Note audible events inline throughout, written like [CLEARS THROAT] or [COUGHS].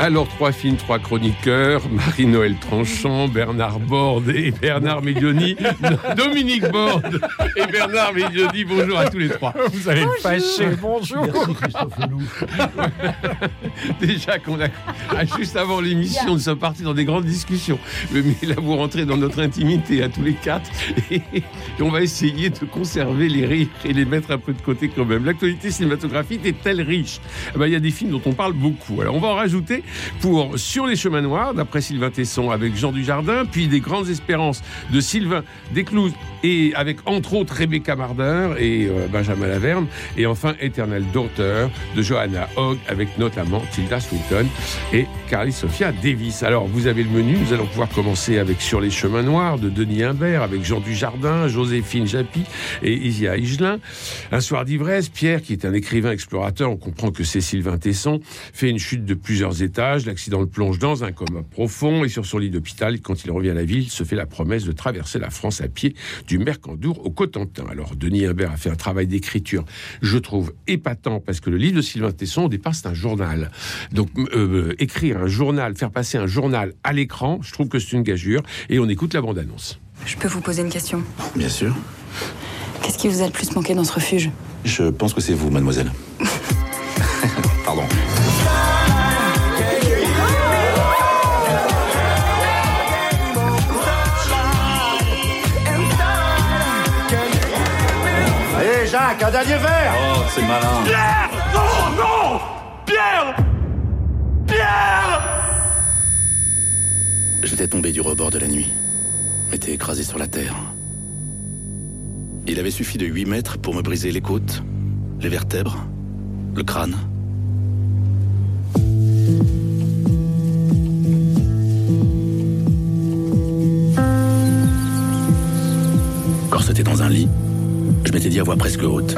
Alors, trois films, trois chroniqueurs, Marie-Noël Tranchant, Bernard Borde et Bernard Medioni, [LAUGHS] Dominique Borde et Bernard Medioni, bonjour à tous les trois. Vous allez me fâcher, bonjour. [LAUGHS] Déjà qu'on a, ah, juste avant l'émission, nous sommes partis dans des grandes discussions. Mais là, vous rentrez dans notre intimité à tous les quatre et, on va essayer de conserver les rires et les mettre un peu de côté quand même. L'actualité cinématographique est-elle riche? Eh ben, Il y a des films dont on parle beaucoup. Alors, on va en rajouter pour Sur les chemins noirs, d'après Sylvain Tesson avec Jean Dujardin, puis Des grandes espérances de Sylvain Desclous et avec entre autres Rebecca Marder et euh, Benjamin Laverne, et enfin Éternel Daughter de Johanna Hogg avec notamment Tilda Swinton et Carly Sophia Davis. Alors vous avez le menu, nous allons pouvoir commencer avec Sur les chemins noirs de Denis Imbert avec Jean Dujardin, Joséphine Japy et Isia Higelin. Un soir d'ivresse, Pierre, qui est un écrivain explorateur, on comprend que c'est Sylvain Tesson, fait une chute de plusieurs étages L'accident le plonge dans un coma profond et sur son lit d'hôpital, quand il revient à la ville, se fait la promesse de traverser la France à pied du Mercandour au Cotentin. Alors, Denis Imbert a fait un travail d'écriture, je trouve épatant, parce que le livre de Sylvain Tesson, au départ, c'est un journal. Donc, euh, écrire un journal, faire passer un journal à l'écran, je trouve que c'est une gageure. Et on écoute la bande-annonce. Je peux vous poser une question? Bien sûr. Qu'est-ce qui vous a le plus manqué dans ce refuge? Je pense que c'est vous, mademoiselle. [LAUGHS] Pardon. Jacques, un dernier verre Oh, c'est malin. Pierre Non, non Pierre J'étais tombé du rebord de la nuit. M'étais écrasé sur la terre. Il avait suffi de 8 mètres pour me briser les côtes, les vertèbres, le crâne. Corseté dans un lit, je m'étais dit à voix presque haute.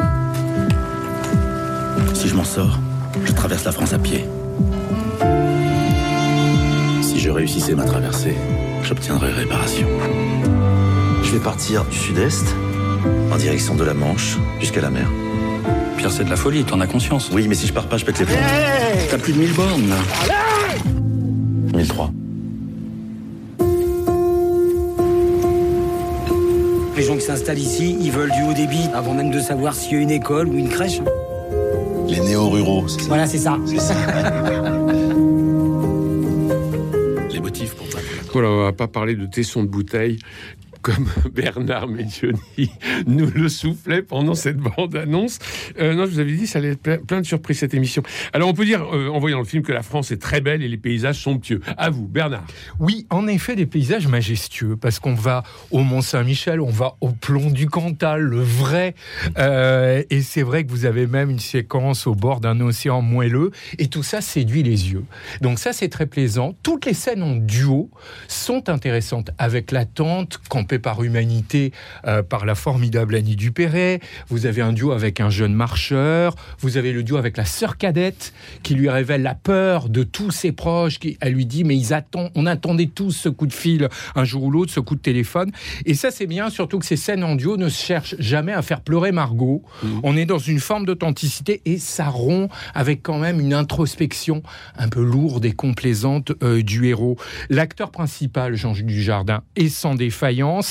Si je m'en sors, je traverse la France à pied. Réussissais ma traversée, j'obtiendrais réparation. Je vais partir du sud-est, en direction de la Manche, jusqu'à la mer. Pierre, c'est de la folie, t'en as conscience. Oui, mais si je pars pas, je pète les plombs. T'as plus de 1000 bornes, là. 1003. Les gens qui s'installent ici, ils veulent du haut débit avant même de savoir s'il y a une école ou une crèche. Les néo-ruraux, c'est ça Voilà, c'est ça. [LAUGHS] Voilà, on va pas parler de tesson de bouteille comme [LAUGHS] Bernard Medioni nous le soufflait pendant cette bande-annonce. Euh, non, je vous avais dit, ça allait être plein, de surprises cette émission. Alors, on peut dire, euh, en voyant le film, que la France est très belle et les paysages somptueux. À vous, Bernard. Oui, en effet, des paysages majestueux, parce qu'on va au Mont-Saint-Michel, on va au plomb du Cantal, le vrai. Euh, et c'est vrai que vous avez même une séquence au bord d'un océan moelleux, et tout ça séduit les yeux. Donc ça, c'est très plaisant. Toutes les scènes en duo sont intéressantes, avec la tante campée par humanité euh, par la formidable Annie Dupéret. Vous avez un duo avec un jeune marcheur. Vous avez le duo avec la sœur cadette qui lui révèle la peur de tous ses proches. Qui, elle lui dit mais ils attendent, on attendait tous ce coup de fil un jour ou l'autre, ce coup de téléphone. Et ça c'est bien, surtout que ces scènes en duo ne cherchent jamais à faire pleurer Margot. On est dans une forme d'authenticité et ça rompt avec quand même une introspection un peu lourde et complaisante euh, du héros. L'acteur principal, Jean Dujardin, est sans défaillance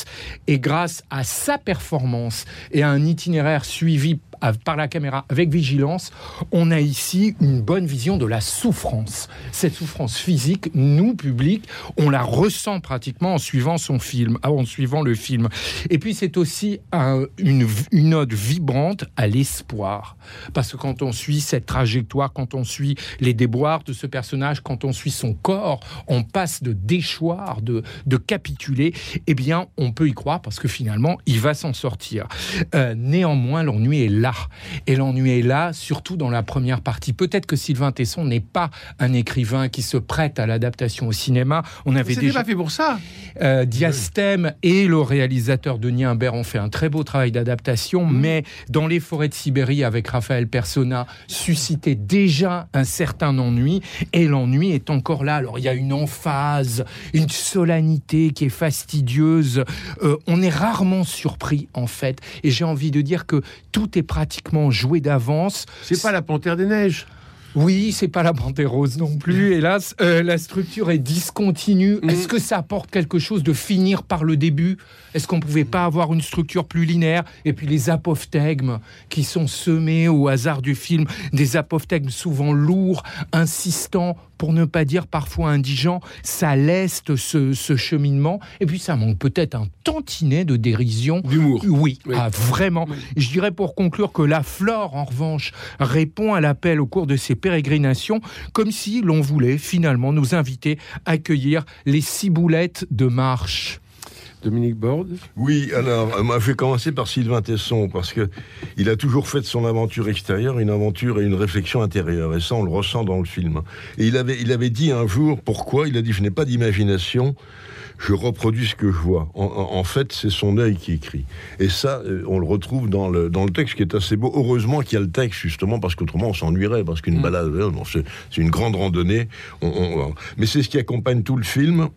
et grâce à sa performance et à un itinéraire suivi par la caméra avec vigilance, on a ici une bonne vision de la souffrance. Cette souffrance physique, nous, public, on la ressent pratiquement en suivant son film, ah, en suivant le film. Et puis c'est aussi un- une, une ode vibrante à l'espoir. Parce que quand on suit cette trajectoire, quand on suit les déboires de ce personnage, quand on suit son corps, on passe de déchoir, de, de capituler, eh bien, on peut y croire parce que finalement, il va s'en sortir. Euh, néanmoins, l'ennui est là tard. Et l'ennui est là, surtout dans la première partie. Peut-être que Sylvain Tesson n'est pas un écrivain qui se prête à l'adaptation au cinéma. On avait déjà pas fait pour ça. euh, Diastème et le réalisateur Denis Imbert ont fait un très beau travail d'adaptation, Mmh. mais dans les forêts de Sibérie avec Raphaël Persona suscitait déjà un certain ennui, et l'ennui est encore là. Alors il y a une emphase, une solennité qui est fastidieuse. Euh, on est rarement surpris en fait, et j'ai envie de dire que tout est pratiquement joué d'avance. C'est pas la panthère des neiges. Oui, c'est pas la panthère rose non plus, [LAUGHS] hélas. Euh, la structure est discontinue. Mhm. Est-ce que ça apporte quelque chose de finir par le début? Est-ce qu'on pouvait pas avoir une structure plus linéaire? Et puis les apophthegmes qui sont semés au hasard du film, des apophthegmes souvent lourds, insistants, pour ne pas dire parfois indigents, ça leste ce, ce cheminement. Et puis ça manque peut-être un tantinet de dérision D'humour. oui, Oui. ah, vraiment. Je dirais pour conclure que la flore, en revanche, répond à l'appel au cours de ses pérégrinations, comme si l'on voulait finalement nous inviter à accueillir les ciboulettes de marche. Dominique Borde. Oui, alors, moi, je vais commencer par Sylvain Tesson, parce que il a toujours fait de son aventure extérieure une aventure et une réflexion intérieure, et ça, on le ressent dans le film. Et il avait, il avait dit un jour, pourquoi Il a dit, je n'ai pas d'imagination, je reproduis ce que je vois. En, fait, c'est son œil qui écrit. Et ça, euh, on le retrouve dans le, dans le texte qui est assez beau. Heureusement qu'il y a le texte, justement, parce qu'autrement, on s'ennuierait, parce qu'une balade, euh, c'est c'est une grande randonnée. On- on- mais c'est ce qui accompagne tout le film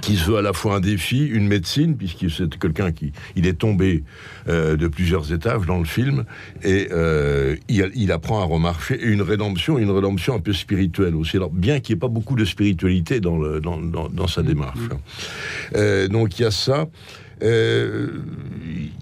qui se veut à la fois un défi, une médecine, puisque c'est quelqu'un qui il est tombé euh, de plusieurs étages dans le film, et euh, il, apprend à remarcher, et une rédemption, une rédemption un peu spirituelle aussi. Alors, bien qu'il n'y ait pas beaucoup de spiritualité dans, dans, dans, sa démarche. Euh, donc il y a ça. Euh,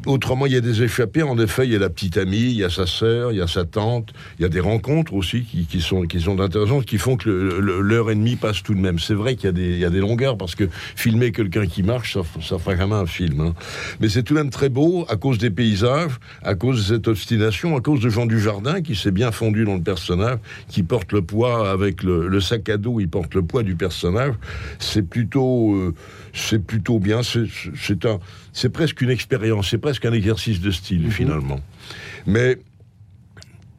autrement, il y a des échappées. En effet, il y a la petite amie, il y a sa sœur, il y a sa tante, il y a des rencontres aussi qui, sont, qui intéressantes, qui font que l'heure et demie passe tout de même. C'est vrai qu'il y, a des- longueurs parce que filmer quelqu'un qui marche, ça, ça fera jamais un film. hein. Mais c'est tout de même très beau à cause des paysages, à cause de cette obstination, à cause de Jean Dujardin qui s'est bien fondu dans le personnage, qui porte le poids avec le, sac à dos, il porte le poids du personnage. C'est plutôt, euh, c'est plutôt bien. C'est un, c'est presque une expérience, c'est presque un exercice de style finalement. Mais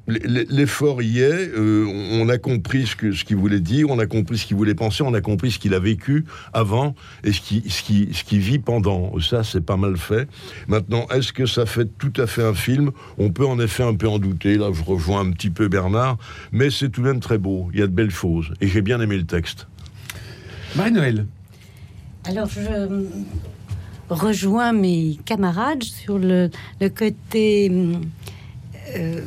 l'effort y est. euh, on a compris ce que ce qu'il voulait dire, on a compris ce qu'il voulait penser, on a compris ce qu'il a vécu avant et ce qui ce qui ce qu'il vit pendant. Ça, c'est pas mal fait. Maintenant, est-ce que ça fait tout à fait un film? On peut en effet un peu en douter. Là, je rejoins un petit peu Bernard, mais c'est tout de même très beau. Il y a de belles choses et j'ai bien aimé le texte. Marie-Noël. Alors, je rejoins mes camarades sur le, côté. euh,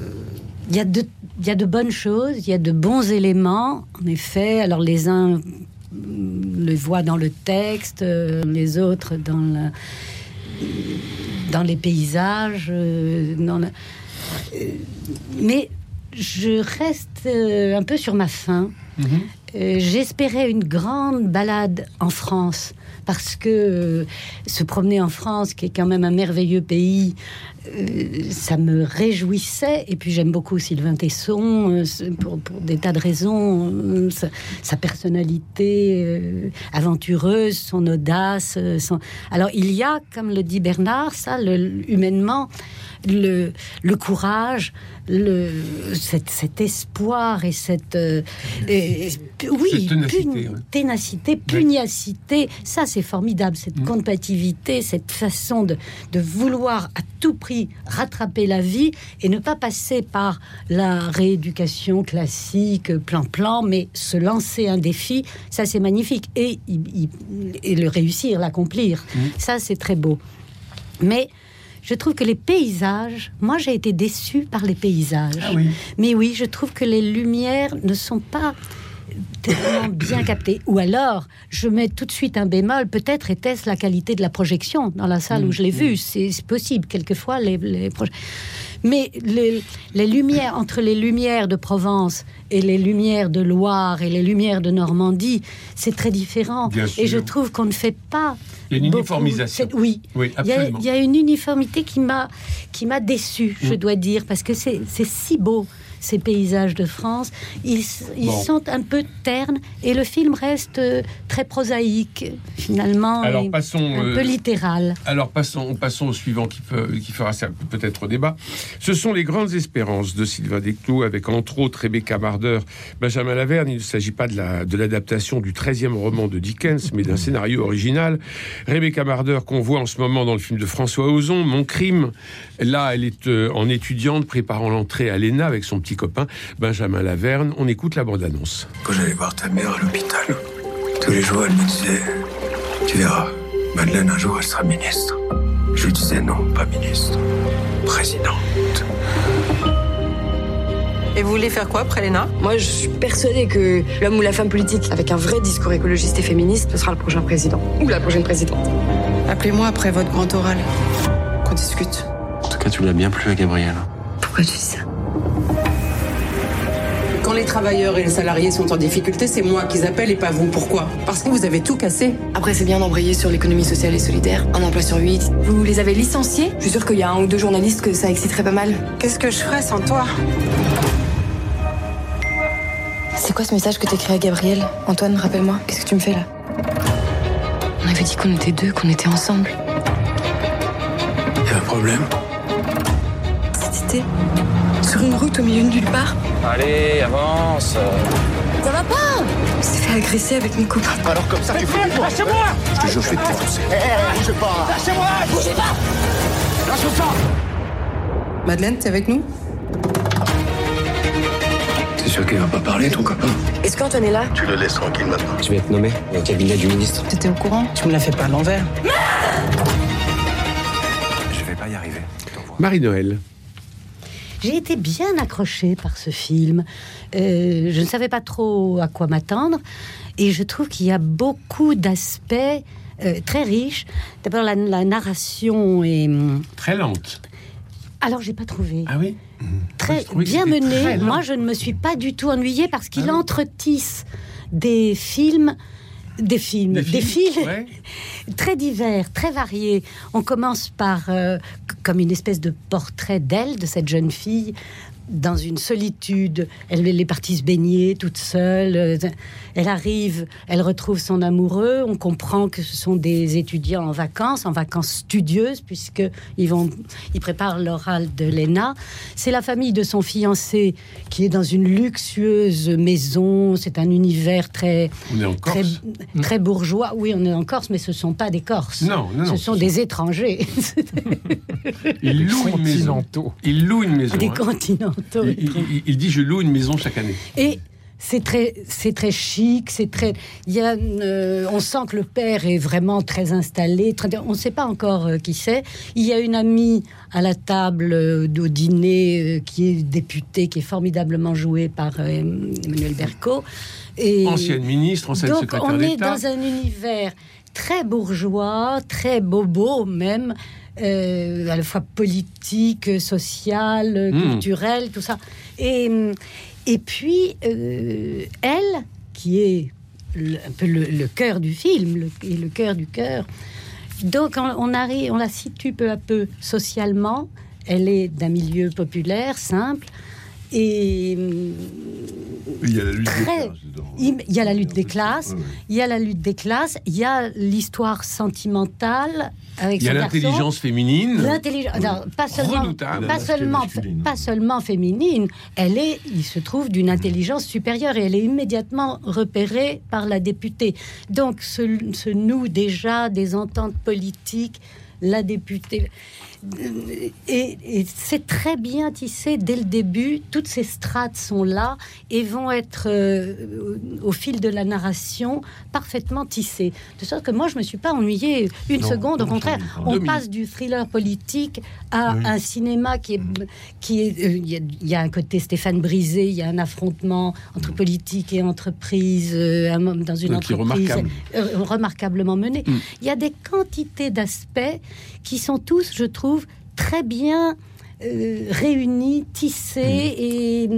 Il y, a de- bonnes choses, il y a de bons éléments, en effet. Alors, les uns hum, le voient dans le texte, euh, les autres dans, les paysages. euh, mais je reste un peu sur ma faim. Euh, J'espérais une grande balade en France parce que euh, se promener en France, qui est quand même un merveilleux pays, euh, ça me réjouissait. Et puis j'aime beaucoup Sylvain Tesson pour, pour des tas de raisons, sa, sa personnalité aventureuse, son audace. son... Alors il y a, comme le dit Bernard, ça, le, humainement, le, le courage, le, cet, cet espoir et cette euh, et- oui ténacité, ouais. ténacité, pugnacité, ça c'est formidable, cette Mm. combativité, cette façon de, de vouloir à tout prix rattraper la vie et ne pas passer par la rééducation classique, plan-plan, mais se lancer un défi, ça c'est magnifique. Et le réussir, l'accomplir, Mm. ça c'est très beau. Mais je trouve que les paysages, moi j'ai été déçue par les paysages. Ah oui. Mais oui, je trouve que les lumières ne sont pas tellement [COUGHS] bien captées. Ou alors, je mets tout de suite un bémol, peut-être était-ce la qualité de la projection dans la salle où je l'ai vu. C'est c'est possible, quelquefois, les, les Mais les, les lumières, entre les lumières de Provence et les lumières de Loire et les lumières de Normandie, c'est très différent. Bien Et je trouve qu'on ne fait pas. Il y a une uniformisation. Oui, Oui, il y, a, absolument. il y a une uniformité qui m'a qui m'a déçu, je Mm. dois dire, parce que c'est si beau. Ces paysages de France. Ils, ils Bon. sont un peu ternes et le film reste euh, très prosaïque finalement, Alors, et passons, un euh, peu littéral. Alors passons, passons au suivant qui, peut, qui fera peut-être débat. Ce sont les grandes espérances de Sylvain Desclous avec entre autres Rebecca Marder, Benjamin Laverne. Il ne s'agit pas de la- de l'adaptation du 13e roman de Dickens, mais d'un scénario original. Rebecca Marder qu'on voit en ce moment dans le film de François Ozon, Mon crime. Là, elle est euh, en étudiante préparant l'entrée à l'ENA avec son petit copain Benjamin Laverne. On écoute la bande-annonce. Quand j'allais voir ta mère à l'hôpital, tous les jours elle me disait Tu verras, Madeleine un jour elle sera ministre. Je lui disais non, pas ministre, présidente. Et vous voulez faire quoi après l'ENA Moi, je suis persuadée que l'homme ou la femme politique avec un vrai discours écologiste et féministe, ce sera le prochain président. Ou la prochaine présidente. Appelez-moi après votre grand oral. Qu'on discute. En tout cas, tu l'as bien plu à Gabriel. Pourquoi tu dis ça? Les travailleurs et les salariés sont en difficulté, c'est moi qu'ils appellent et pas vous. Pourquoi? Parce que vous avez tout cassé. Après, c'est bien d'embrayer sur l'économie sociale et solidaire. Un emploi sur huit. Vous les avez licenciés? Je suis sûre qu'il y a un ou deux journalistes que ça exciterait pas mal. Qu'est-ce que je ferais sans toi? C'est quoi ce message que t'écris à Gabriel? Antoine, rappelle-moi, qu'est-ce que tu me fais là? On avait dit qu'on était deux, qu'on était ensemble. Y a un problème? Cette idée Sur une route au milieu de nulle part Allez, avance. Ça va pas On s'est fait agresser avec mon copain. Alors comme ça, tu fais Lâchez-moi Je te jure, je vais te défoncer. Eh, bougez pas Lâchez-moi Bougez pas Lâche ça Madeleine, t'es avec nous T'es sûr qu'il va pas parler, ton copain Est-ce qu'Antoine est là Tu le laisses tranquille maintenant. Je vais être nommé au cabinet du ministre. T'étais au courant Tu me l'as fait pas à l'envers. Je vais pas y arriver. Marie-Noël. J'ai été bien accrochée par ce film. Euh, je ne savais pas trop à quoi m'attendre. Et je trouve qu'il y a beaucoup d'aspects euh, très riches. D'abord, la, la narration est. hum, Très lente. Alors, j'ai pas trouvé. Ah oui? Très bien c'était mené. très lent. Moi, je ne me suis pas du tout ennuyée parce qu'il Ah oui. entretisse des films. Des films, Des des, films, ouais. [LAUGHS] très divers, très variés. On commence par euh, comme une espèce de portrait d'elle, de cette jeune fille, dans une solitude. Elle, elle est partie se baigner toute seule. Elle arrive, elle retrouve son amoureux. On comprend que ce sont des étudiants en vacances, en vacances studieuses, puisque ils vont, ils préparent l'oral de l'ENA. C'est la famille de son fiancé qui est dans une luxueuse maison. C'est un univers très On est en très, bourgeois. Oui, on est en Corse, mais ce ne sont pas des Corses. Non, non, non, ce sont des étrangers, Il loue une maison. Une des hein. continentaux. Il, il- il dit je loue une maison chaque année. Et c'est très, c'est très chic, c'est très. Il y a, euh, on sent que le père est vraiment très installé. très- on ne sait pas encore euh, qui c'est. Il y a une amie à la table euh, au dîner qui est députée, qui est formidablement jouée par Emmanuel Berco. Et Ancienne ministre, ancienne donc secrétaire on est d'État. dans un univers très bourgeois, très bobo même. euh, à la fois politique, social, Mm. culturel, tout ça. Et, et puis, euh, elle, qui est le- un peu le, le cœur du film, le, et le cœur du cœur, donc on, on arrive, on la situe peu à peu socialement. Elle est d'un milieu populaire, simple, et Il y a la lutte des classes il y a la lutte des classes, il y a la lutte des classes, il y a l'histoire sentimentale avec Il y a l'intelligence féminine. L'intelligence, pas seulement, Redoutable. pas seulement, pas seulement féminine. Elle est, il se trouve, d'une intelligence supérieure et elle est immédiatement repérée par la députée. Donc, se, se noue déjà des ententes politiques. La députée. Et, et c'est très bien tissé dès le début. Toutes ces strates sont là et vont être, euh, au fil de la narration, parfaitement tissées. De sorte que moi, je me suis pas ennuyée une Non, seconde. Au contraire, on passe du thriller politique à Oui. un cinéma qui est, qui est, euh, il y, a- il y a un côté Stéphane Brisé, il y a un affrontement entre politique et entreprise, euh, dans une entreprise remarquable. euh, remarquablement mené. Mm. Il y a des quantités d'aspects qui sont tous, je trouve, très bien euh, réunis, tissés et,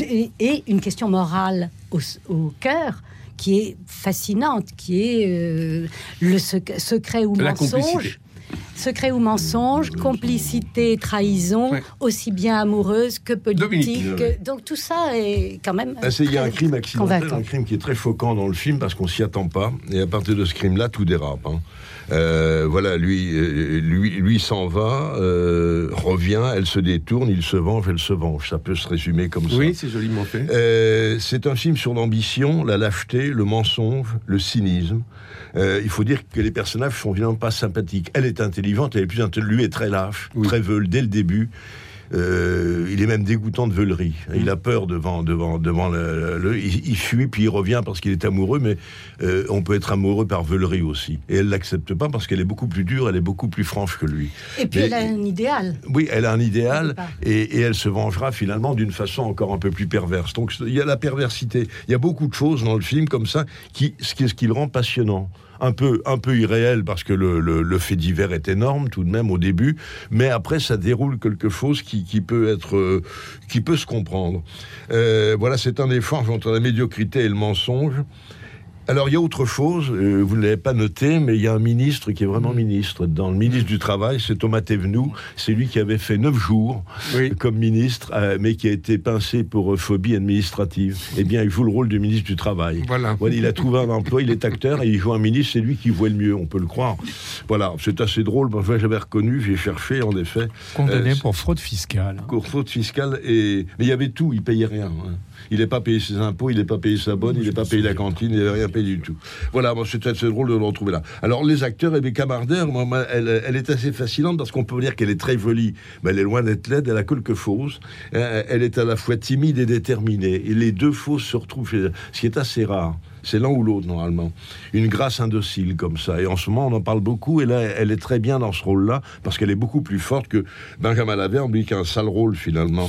et, et une question morale au, au cœur qui est fascinante, qui est euh, le sec- secret ou La mensonge. complicité. secret ou mensonge, complicité, trahison, aussi bien amoureuse que politique. Dominique. Donc tout ça est quand même. Ah, Il y a un crime accidentel, convaincant. un crime qui est très focant dans le film parce qu'on s'y attend pas. Et à partir de ce crime-là, tout dérape. hein. Euh, voilà, lui, euh, lui, lui s'en va, euh, revient, elle se détourne, il se venge, elle se venge. Ça peut se résumer comme ça. Oui, c'est joliment fait. Euh, c'est un film sur l'ambition, la lâcheté, le mensonge, le cynisme. Euh, il faut dire que les personnages sont évidemment pas sympathiques. Elle est intelligente, elle est plus intelligente. Lui est très lâche, très veule dès le début. Euh, il est même dégoûtant de veulerie. Il a peur devant, devant, devant le. le- il, il fuit puis il revient parce qu'il est amoureux, mais euh, on peut être amoureux par veulerie aussi. Et elle l'accepte pas parce qu'elle est beaucoup plus dure, elle est beaucoup plus franche que lui. Et puis Mais- elle a un idéal. oui, elle a un idéal et elle se vengera finalement d'une façon encore un peu plus perverse. Donc il y a la perversité. Il y a beaucoup de choses dans le film comme ça qui, ce qui, ce qui le rend passionnant. Un peu, un peu irréel parce que le, fait divers est énorme tout de même au début, mais après ça déroule quelque chose qui, peut être, euh, qui peut se comprendre. Euh, voilà, c'est un échange entre la médiocrité et le mensonge. Alors il y a autre chose, euh, vous ne l'avez pas noté, mais il y a un ministre qui est vraiment ministre. Dans le ministre du Travail, c'est Thomas Thévenoud. C'est lui qui avait fait neuf jours comme ministre, euh, mais qui a été pincé pour euh, phobie administrative. Eh bien, il joue le rôle du ministre du Travail. Voilà. il a trouvé un emploi, il est acteur et il joue un ministre, c'est lui qui voit le mieux, on peut le croire. Voilà, c'est assez drôle. Moi, j'avais reconnu, j'ai cherché, en effet. Condamné pour fraude fiscale. pour faute fiscale et mais il y avait tout, il payait rien. hein. Il n'est pas payé ses impôts, il n'est pas payé sa bonne, il n'est pas payé la cantine, il n'avait rien payé du tout. Voilà, assez drôle de le retrouver là. Alors les acteurs et moi, moi, elle, elle est assez fascinante parce qu'on peut dire qu'elle est très jolie, mais elle est loin d'être laide, elle a quelque chose. Euh, Elle est à la fois timide et déterminée. Et les deux fausses se retrouvent, ce qui est assez rare. C'est l'un ou l'autre, normalement. Une grâce indocile comme ça. Et en ce moment, on en parle beaucoup. Et là, elle est très bien dans ce rôle-là, parce qu'elle est beaucoup plus forte que Benjamin Laverne, lui, qui a un sale rôle, finalement.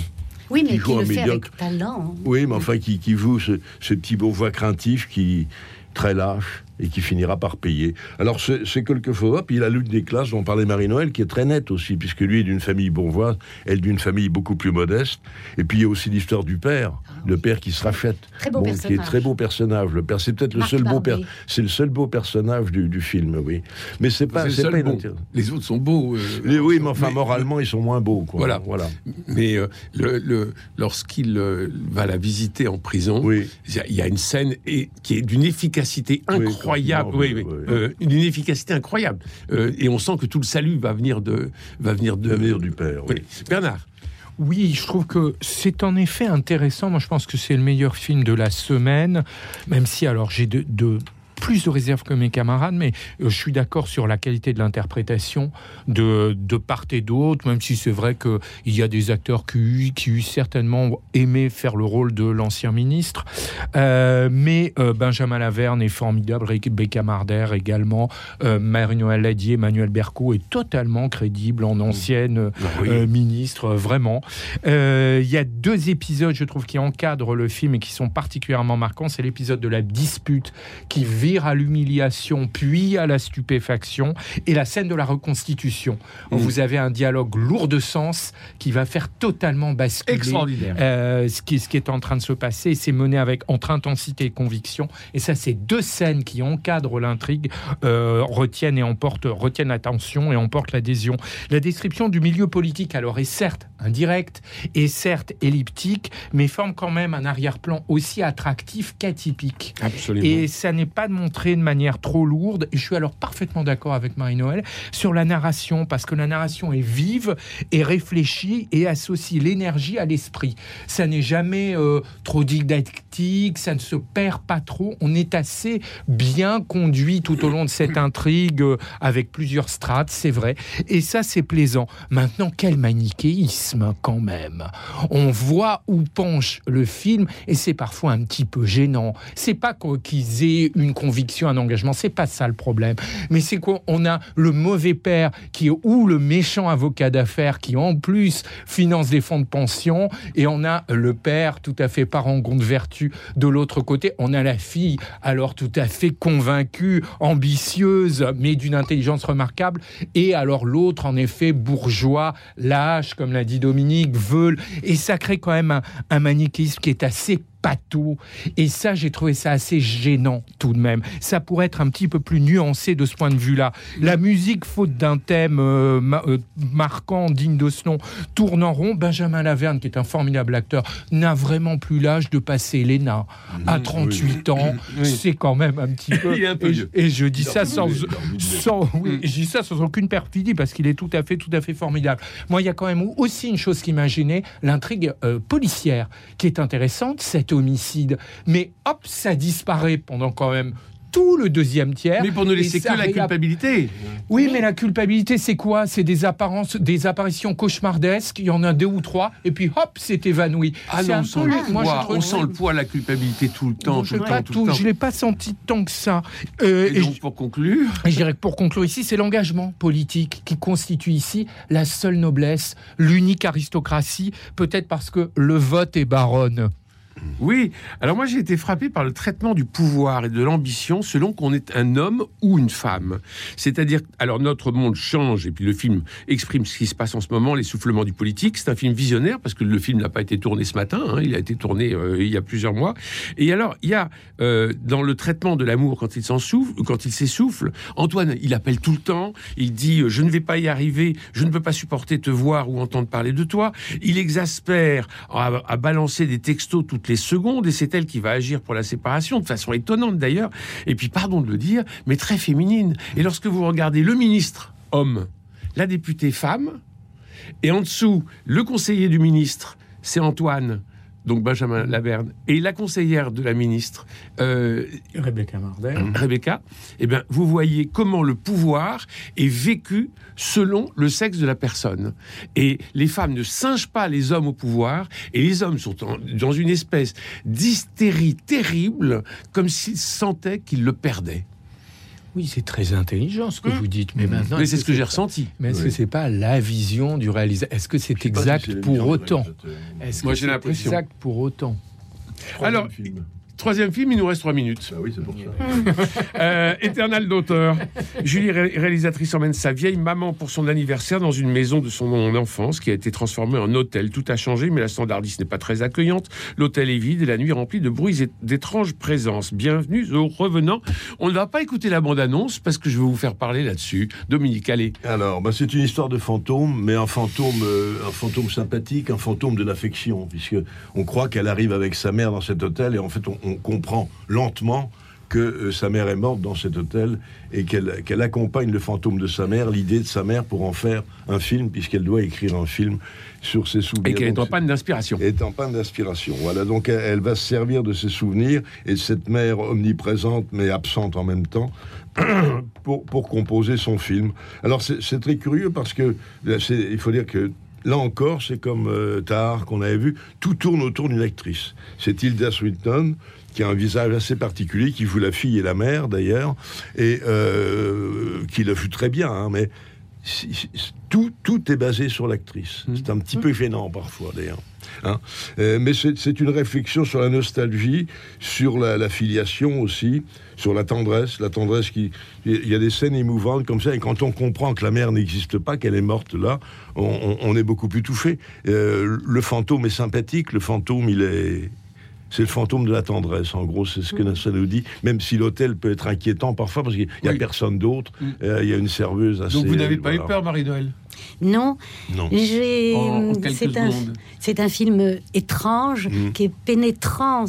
Oui, mais Qui qui joue le fait médiocre. avec talent. Oui, mais enfin, qui, qui joue ce, ce petit bourgeois craintif qui très lâche et qui finira par payer. Alors c'est c'est quelque chose. Puis il a lutte des classes dont parlait Marie-Noël, qui est très nette aussi, puisque lui est d'une famille bourgeoise, elle d'une famille beaucoup plus modeste. Et puis il y a aussi l'histoire du père, le père qui se rachète, Très beau qui est personnage. très beau personnage. Le père, c'est peut-être le seul beau père, c'est le seul beau personnage du, du film, oui. Mais c'est pas, C'est pas bon. Les autres sont beaux. euh, Les- oui, mais enfin mais- moralement ils sont moins beaux, quoi. Voilà. voilà. Mais euh, le, le- lorsqu'il euh, va la visiter en prison, il y a- il y, a une scène et, qui est d'une efficacité Oui, incroyable. Oui, oui, euh, d'une efficacité incroyable. Euh, et on sent que tout le salut va venir de, va venir de, du père. Oui. Bernard. Oui, je trouve que c'est en effet intéressant. Moi, je pense que c'est le meilleur film de la semaine, même si alors j'ai de, de- plus de réserves que mes camarades, mais euh, je suis d'accord sur la qualité de l'interprétation de, de part et d'autre, même si c'est vrai qu'il y a des acteurs qui, qui certainement aimé faire le rôle de l'ancien ministre. Euh, mais euh, Benjamin Laverne est formidable, Rebecca Marder également, euh, Marie-Noël Ladier, Manuel Berco est totalement crédible en ancienne oui. euh, ministre, vraiment. Il y a deux épisodes, je trouve, qui encadrent le film et qui sont particulièrement marquants. C'est l'épisode de la dispute qui vire à l'humiliation, puis à la stupéfaction, et la scène de la reconstitution. où Mm. Vous avez un dialogue lourd de sens qui va faire totalement basculer Extraordinaire. euh, ce, qui, ce qui est en train de se passer. C'est mené avec entre intensité et conviction. Et ça, c'est deux scènes qui encadrent l'intrigue, euh, retiennent et emportent, retiennent l'attention et emportent l'adhésion. La description du milieu politique, alors, est certes indirecte et certes elliptique, mais forme quand même un arrière-plan aussi attractif qu'atypique. Absolument. Et ça n'est pas de manière trop lourde. Et je suis alors parfaitement d'accord avec Marie-Noël sur la narration, parce que la narration est vive et réfléchie et associe l'énergie à l'esprit. Ça n'est jamais euh, trop didactique, ça ne se perd pas trop. On est assez bien conduit tout au long de cette intrigue euh, avec plusieurs strates, c'est vrai. Et ça, c'est plaisant. Maintenant, quel manichéisme quand même. On voit où penche le film et c'est parfois un petit peu gênant. C'est pas qu'ils aient une conviction, un engagement, c'est pas ça le problème. Mais c'est qu'on a le mauvais père qui ou le méchant avocat d'affaires qui en plus finance des fonds de pension et on a le père tout à fait parangon de vertu de l'autre côté. On a la fille alors tout à fait convaincue, ambitieuse, mais d'une intelligence remarquable. Et alors l'autre, en effet, bourgeois, lâche, comme l'a dit Dominique, veule. Et ça crée quand même un, un manichéisme qui est assez pâteau. Et ça, j'ai trouvé ça assez gênant tout de même. Ça pourrait être un petit peu plus nuancé de ce point de vue-là. La musique, faute d'un thème euh, ma- euh, marquant, digne de ce nom, tourne en rond. Benjamin Laverne, qui est un formidable acteur, n'a vraiment plus l'âge de passer l'ENA. À 38 ans, Oui. c'est quand même un petit [LAUGHS] peu. Un peu et, je dis ça sans, sans, oui, je dis ça sans aucune perfidie parce qu'il est tout à fait, tout à fait formidable. Moi, il y a quand même aussi une chose qui m'a gêné, l'intrigue euh, policière, qui est intéressante, cet homicide. Mais hop, ça disparaît pendant quand même tout le deuxième tiers. Mais pour ne laisser que la culpabilité. Oui, mais la culpabilité, c'est quoi? C'est des apparences, des apparitions cauchemardesques. Il y en a deux ou trois, et puis hop, c'est évanoui. Ah non, on sent, peu- le moi, poids, on sent le poids, la culpabilité tout le temps, je tout le temps, tout tout- le temps. je l'ai pas senti tant que ça. Euh, Et et donc, je- pour conclure, et je dirais que pour conclure ici, c'est l'engagement politique qui constitue ici la seule noblesse, l'unique aristocratie, peut-être parce que le vote est baronne. Oui, alors moi j'ai été frappé par le traitement du pouvoir et de l'ambition selon qu'on est un homme ou une femme. C'est-à-dire, alors notre monde change et puis le film exprime ce qui se passe en ce moment, l'essoufflement du politique. C'est un film visionnaire parce que le film n'a pas été tourné ce matin, hein, il a été tourné euh, il y a plusieurs mois. Et alors il y a euh, dans le traitement de l'amour quand il s'en souffle, quand il s'essouffle, Antoine il appelle tout le temps, il dit euh, je ne vais pas y arriver, je ne peux pas supporter te voir ou entendre parler de toi. Il exaspère à, à balancer des textos toutes les secondes et c'est elle qui va agir pour la séparation de façon étonnante d'ailleurs. Et puis pardon de le dire, mais très féminine. Et lorsque vous regardez le ministre homme, la députée femme, et en dessous le conseiller du ministre, c'est Antoine. Donc Benjamin Laverne et la conseillère de la ministre euh, Rebecca Mardel. Rebecca, eh bien, vous voyez comment le pouvoir est vécu selon le sexe de la personne. Et les femmes ne singent pas les hommes au pouvoir, et les hommes sont en- dans une espèce d'hystérie terrible, comme s'ils sentaient qu'ils le perdaient. Oui, c'est très intelligent ce que vous dites, mais maintenant. Mmh. Mais c'est ce que j'ai ressenti. Mais est-ce Oui. que c'est pas la vision du réalisateur? Est-ce que c'est si exact la pour autant? Moi, que j'ai c'est l'impression. exact pour autant? Alors, troisième film, il nous reste trois minutes. Ah oui, c'est pour ça. [LAUGHS] Euh, Éternel d'auteur. Julie, ré- réalisatrice, emmène sa vieille maman pour son anniversaire dans une maison de son enfance qui a été transformée en hôtel. Tout a changé, mais la standardiste n'est pas très accueillante. L'hôtel est vide et la nuit remplie de bruits et d'étranges présences. Bienvenue aux revenants. On ne va pas écouter la bande-annonce parce que je vais vous faire parler là-dessus. Dominique, allez. Alors, bah, c'est une histoire de fantôme, mais un fantôme, euh, un fantôme sympathique, un fantôme de l'affection, puisque on croit qu'elle arrive avec sa mère dans cet hôtel, et en fait, on, on comprend lentement que euh, sa mère est morte dans cet hôtel et qu'elle accompagne le fantôme de sa mère, l'idée de sa mère pour en faire un film, puisqu'elle doit écrire un film sur ses souvenirs. Et qu'elle est en panne d'inspiration. est en panne d'inspiration. Voilà, donc elle, elle va se servir de ses souvenirs et de cette mère omniprésente mais absente en même temps [CLEARS THROAT] pour, pour composer son film. Alors c'est très curieux parce que il faut dire que là encore, c'est comme euh, Tahar qu'on avait vu, tout tourne autour d'une actrice. C'est Tilda Swinton qui a un visage assez particulier, qui joue la fille et la mère d'ailleurs, et euh, qui le fut très bien, hein, mais tout, tout est basé sur l'actrice. C'est un petit peu gênant parfois d'ailleurs. hein. Euh, mais c'est c'est une réflexion sur la nostalgie, sur la, la filiation aussi, sur la tendresse, la tendresse qui... Il y a des scènes émouvantes comme ça, et quand on comprend que la mère n'existe pas, qu'elle est morte là, on, on- on est beaucoup plus touché. Euh, le fantôme est sympathique, le fantôme, il est... C'est le fantôme de la tendresse, en gros, c'est ce que ça nous dit. Même si l'hôtel peut être inquiétant parfois parce qu'il n'y a Oui. personne d'autre, euh, il y a une serveuse assez. Donc vous n'avez pas eu peur, Marie-Noël Non. Non. J'ai. Quelques C'est un, secondes. c'est un film étrange Mm. qui est pénétrant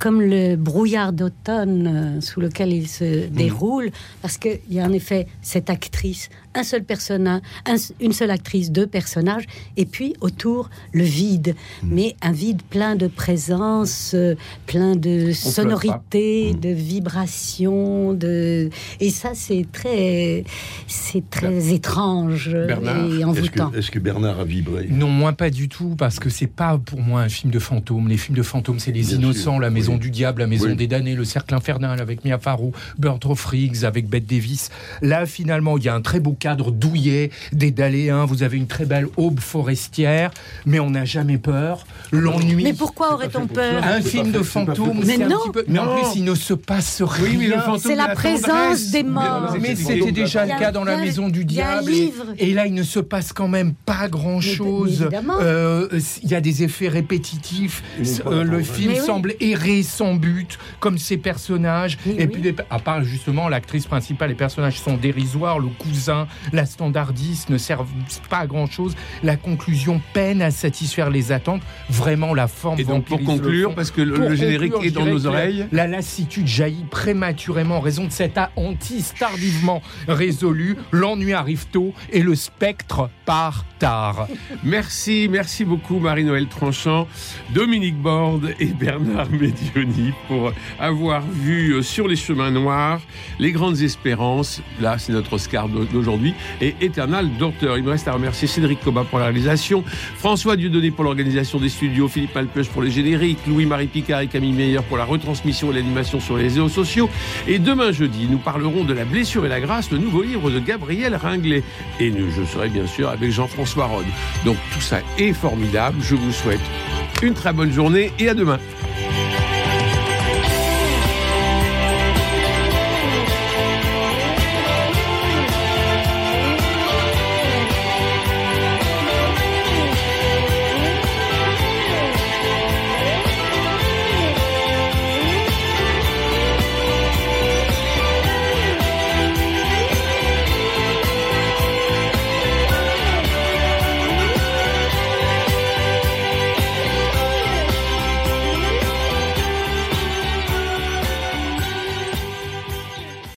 comme le brouillard d'automne euh, sous lequel il se Mm. déroule, parce qu'il y a en effet cette actrice, un seul personnage, un- une seule actrice, deux personnages, et puis autour le vide, Mm. mais un vide plein de présence, euh, plein de flotte sonorités, Mm. de vibrations, de et ça c'est très, c'est très étrange Bernard, et Est-ce envoûtant. que, est-ce que Bernard a vibré? Non, moi pas du tout, parce que c'est pas pour moi un film de fantômes. Les films de fantômes, c'est Les Bien Innocents, sûr, La Maison oui. du Diable, La Maison Oui. des Damnés, Le Cercle Infernal avec Mia Farrow, Burt Friggs avec Bette Davis. Là, finalement, il y a un très beau cadre douillet, des daléens, vous avez une très belle aube forestière, mais on n'a jamais peur. L'ennui. Mais pourquoi aurait-on peur Un film de fantôme, Mais c'est un non. petit peu- Mais en plus, il ne se passe rien. Oui, C'est la présence des morts. Mais c'était déjà le cas dans la maison du diable. Et, là, il ne se passe quand même pas grand-chose. Euh, Il y a des effets répétitifs. Euh, le film semble errer sans but, comme ses personnages. Et puis, à part justement l'actrice principale, les personnages sont dérisoires. Le cousin, la standardiste ne servent pas à grand-chose. La conclusion peine à satisfaire les attentes. Vraiment, la forme. Et donc, pour conclure, parce que le, générique conclure, est dans nos la- oreilles. La lassitude jaillit prématurément en raison de cette hantise tardivement résolue. L'ennui arrive tôt et le spectre part tard. Merci, merci beaucoup Marie-Noël Tranchant, Dominique Borde et Bernard Medioni pour avoir vu euh, sur les chemins noirs les grandes espérances. Là, c'est notre Oscar d'aujourd'hui et Eternal Docteur. Il me reste à remercier Cédric Coba pour la réalisation, François Dieudonné pour l'organisation des studios, Philippe Malpeuch pour les génériques, Louis-Marie Picard et Camille Meyer pour la retransmission et l'animation sur les réseaux sociaux. Et demain jeudi, nous parlerons de La blessure et la grâce, le nouveau livre de Gabriel Ringlet. Et je serai bien sûr avec Jean-François Rode. Donc tout ça est formidable. Je vous souhaite une très bonne journée et à demain.